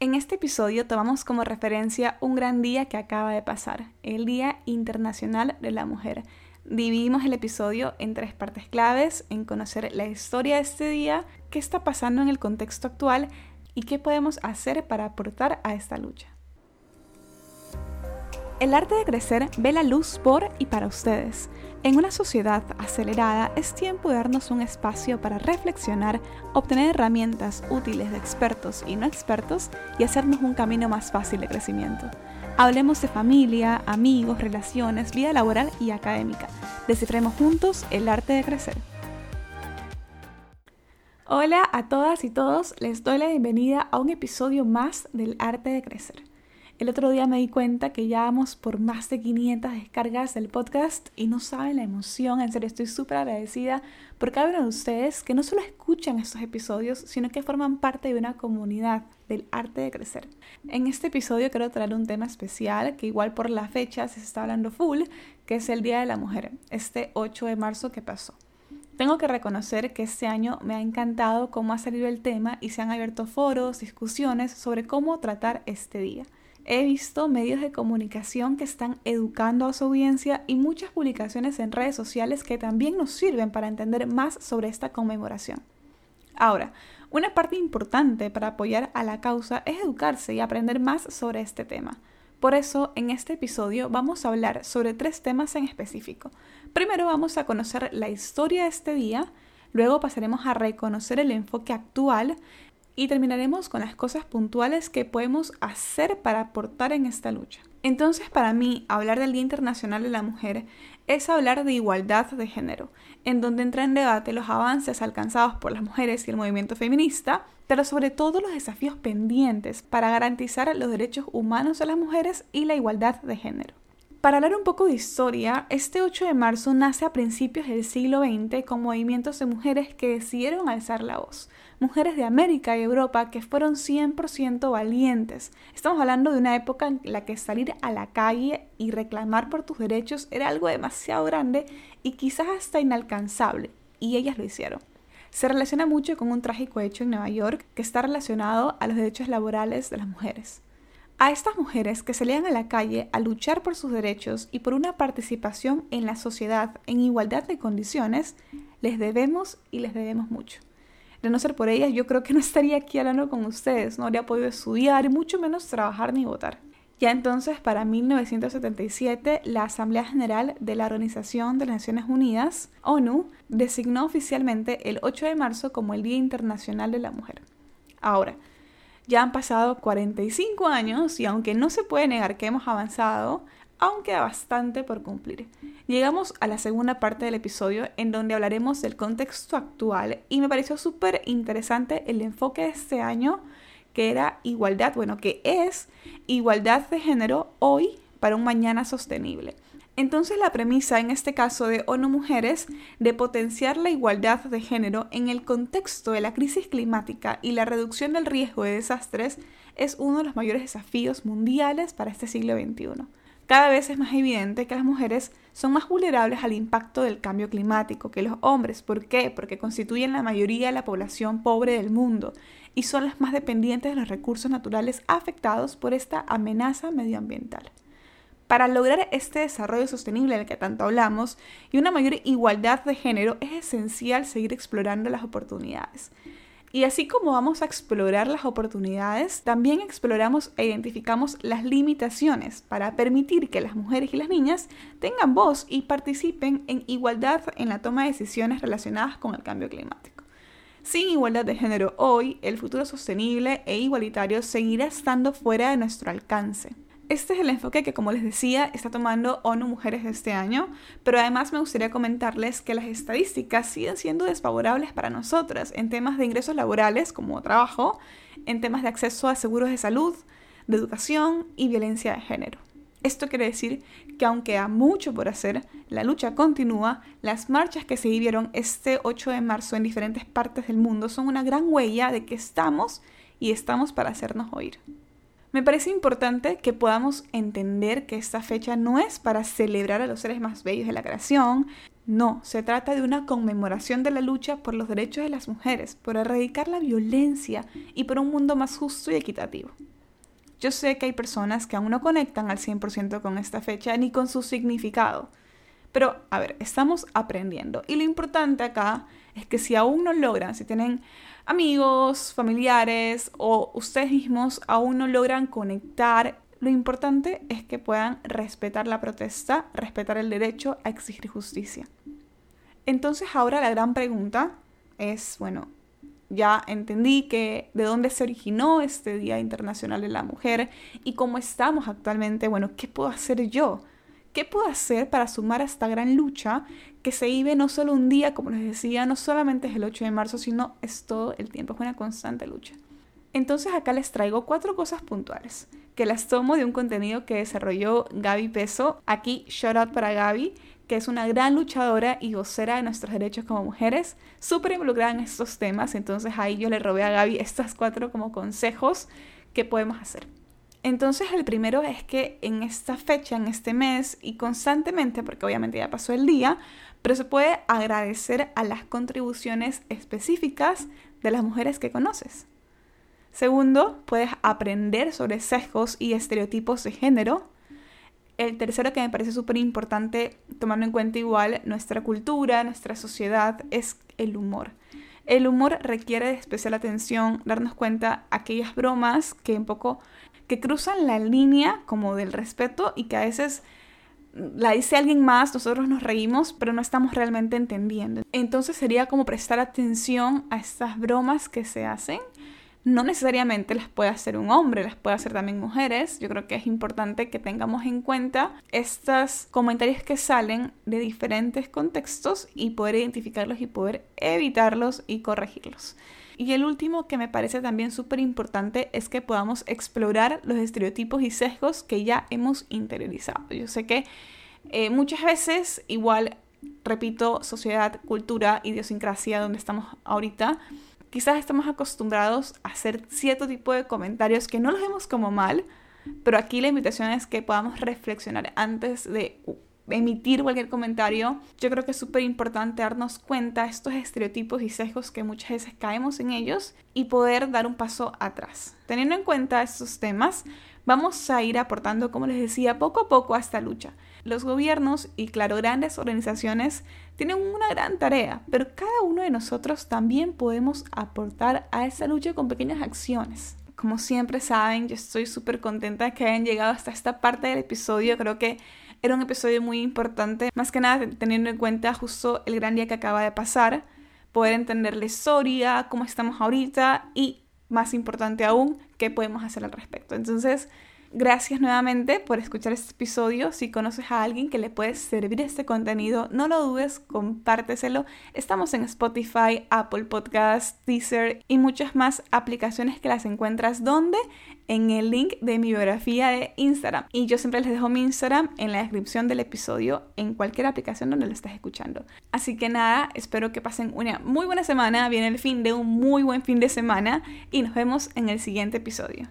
En este episodio tomamos como referencia un gran día que acaba de pasar, el Día Internacional de la Mujer. Dividimos el episodio en tres partes claves, en conocer la historia de este día, qué está pasando en el contexto actual y qué podemos hacer para aportar a esta lucha. El arte de crecer ve la luz por y para ustedes. En una sociedad acelerada es tiempo de darnos un espacio para reflexionar, obtener herramientas útiles de expertos y no expertos y hacernos un camino más fácil de crecimiento. Hablemos de familia, amigos, relaciones, vida laboral y académica. Descifremos juntos el arte de crecer. Hola a todas y todos, les doy la bienvenida a un episodio más del arte de crecer. El otro día me di cuenta que ya vamos por más de 500 descargas del podcast y no saben la emoción, en serio estoy súper agradecida por cada uno de ustedes que no solo escuchan estos episodios, sino que forman parte de una comunidad del arte de crecer. En este episodio quiero traer un tema especial que igual por la fecha se está hablando full, que es el Día de la Mujer, este 8 de marzo que pasó. Tengo que reconocer que este año me ha encantado cómo ha salido el tema y se han abierto foros, discusiones sobre cómo tratar este día. He visto medios de comunicación que están educando a su audiencia y muchas publicaciones en redes sociales que también nos sirven para entender más sobre esta conmemoración. Ahora, una parte importante para apoyar a la causa es educarse y aprender más sobre este tema. Por eso, en este episodio vamos a hablar sobre tres temas en específico. Primero vamos a conocer la historia de este día, luego pasaremos a reconocer el enfoque actual y terminaremos con las cosas puntuales que podemos hacer para aportar en esta lucha. Entonces, para mí, hablar del Día Internacional de la Mujer es hablar de igualdad de género, en donde entra en debate los avances alcanzados por las mujeres y el movimiento feminista, pero sobre todo los desafíos pendientes para garantizar los derechos humanos de las mujeres y la igualdad de género. Para hablar un poco de historia, este 8 de marzo nace a principios del siglo XX con movimientos de mujeres que decidieron alzar la voz, mujeres de América y Europa que fueron 100% valientes. Estamos hablando de una época en la que salir a la calle y reclamar por tus derechos era algo demasiado grande y quizás hasta inalcanzable, y ellas lo hicieron. Se relaciona mucho con un trágico hecho en Nueva York que está relacionado a los derechos laborales de las mujeres. A estas mujeres que salían a la calle a luchar por sus derechos y por una participación en la sociedad en igualdad de condiciones, les debemos y les debemos mucho. De no ser por ellas, yo creo que no estaría aquí hablando con ustedes, no habría podido estudiar mucho menos trabajar ni votar. Ya entonces, para 1977, la Asamblea General de la Organización de las Naciones Unidas, ONU, designó oficialmente el 8 de marzo como el Día Internacional de la Mujer. Ahora, ya han pasado 45 años y aunque no se puede negar que hemos avanzado, aún queda bastante por cumplir. Llegamos a la segunda parte del episodio en donde hablaremos del contexto actual y me pareció súper interesante el enfoque de este año que era igualdad, bueno, que es igualdad de género hoy para un mañana sostenible. Entonces la premisa en este caso de ONU Mujeres de potenciar la igualdad de género en el contexto de la crisis climática y la reducción del riesgo de desastres es uno de los mayores desafíos mundiales para este siglo XXI. Cada vez es más evidente que las mujeres son más vulnerables al impacto del cambio climático que los hombres. ¿Por qué? Porque constituyen la mayoría de la población pobre del mundo y son las más dependientes de los recursos naturales afectados por esta amenaza medioambiental. Para lograr este desarrollo sostenible del que tanto hablamos y una mayor igualdad de género es esencial seguir explorando las oportunidades. Y así como vamos a explorar las oportunidades, también exploramos e identificamos las limitaciones para permitir que las mujeres y las niñas tengan voz y participen en igualdad en la toma de decisiones relacionadas con el cambio climático. Sin igualdad de género hoy, el futuro sostenible e igualitario seguirá estando fuera de nuestro alcance. Este es el enfoque que, como les decía, está tomando ONU Mujeres este año, pero además me gustaría comentarles que las estadísticas siguen siendo desfavorables para nosotras en temas de ingresos laborales como trabajo, en temas de acceso a seguros de salud, de educación y violencia de género. Esto quiere decir que aunque hay mucho por hacer, la lucha continúa, las marchas que se vivieron este 8 de marzo en diferentes partes del mundo son una gran huella de que estamos y estamos para hacernos oír. Me parece importante que podamos entender que esta fecha no es para celebrar a los seres más bellos de la creación, no, se trata de una conmemoración de la lucha por los derechos de las mujeres, por erradicar la violencia y por un mundo más justo y equitativo. Yo sé que hay personas que aún no conectan al 100% con esta fecha ni con su significado, pero a ver, estamos aprendiendo y lo importante acá es que si aún no logran, si tienen amigos, familiares o ustedes mismos aún no logran conectar, lo importante es que puedan respetar la protesta, respetar el derecho a exigir justicia. Entonces ahora la gran pregunta es, bueno, ya entendí que de dónde se originó este Día Internacional de la Mujer y cómo estamos actualmente, bueno, ¿qué puedo hacer yo? ¿Qué puedo hacer para sumar a esta gran lucha que se vive no solo un día, como les decía, no solamente es el 8 de marzo, sino es todo el tiempo, es una constante lucha? Entonces acá les traigo cuatro cosas puntuales, que las tomo de un contenido que desarrolló Gaby Peso. Aquí, shout out para Gaby, que es una gran luchadora y vocera de nuestros derechos como mujeres, súper involucrada en estos temas. Entonces ahí yo le robé a Gaby estas cuatro como consejos que podemos hacer. Entonces el primero es que en esta fecha, en este mes y constantemente, porque obviamente ya pasó el día, pero se puede agradecer a las contribuciones específicas de las mujeres que conoces. Segundo, puedes aprender sobre sesgos y estereotipos de género. El tercero que me parece súper importante, tomando en cuenta igual nuestra cultura, nuestra sociedad, es el humor. El humor requiere de especial atención, darnos cuenta aquellas bromas que un poco que cruzan la línea como del respeto y que a veces la dice alguien más, nosotros nos reímos, pero no estamos realmente entendiendo. Entonces sería como prestar atención a estas bromas que se hacen. No necesariamente las puede hacer un hombre, las puede hacer también mujeres. Yo creo que es importante que tengamos en cuenta estos comentarios que salen de diferentes contextos y poder identificarlos y poder evitarlos y corregirlos. Y el último que me parece también súper importante es que podamos explorar los estereotipos y sesgos que ya hemos interiorizado. Yo sé que eh, muchas veces, igual, repito, sociedad, cultura, idiosincrasia, donde estamos ahorita, quizás estamos acostumbrados a hacer cierto tipo de comentarios que no los vemos como mal, pero aquí la invitación es que podamos reflexionar antes de emitir cualquier comentario, yo creo que es súper importante darnos cuenta de estos estereotipos y sesgos que muchas veces caemos en ellos y poder dar un paso atrás. Teniendo en cuenta estos temas, vamos a ir aportando, como les decía, poco a poco a esta lucha. Los gobiernos y, claro, grandes organizaciones tienen una gran tarea, pero cada uno de nosotros también podemos aportar a esa lucha con pequeñas acciones. Como siempre saben, yo estoy súper contenta de que hayan llegado hasta esta parte del episodio. Creo que era un episodio muy importante, más que nada teniendo en cuenta justo el gran día que acaba de pasar, poder entender la historia, cómo estamos ahorita y, más importante aún, qué podemos hacer al respecto. Entonces, Gracias nuevamente por escuchar este episodio. Si conoces a alguien que le puede servir este contenido, no lo dudes, compárteselo. Estamos en Spotify, Apple Podcasts, Deezer y muchas más aplicaciones que las encuentras donde en el link de mi biografía de Instagram. Y yo siempre les dejo mi Instagram en la descripción del episodio en cualquier aplicación donde lo estés escuchando. Así que nada, espero que pasen una muy buena semana. Viene el fin de un muy buen fin de semana y nos vemos en el siguiente episodio.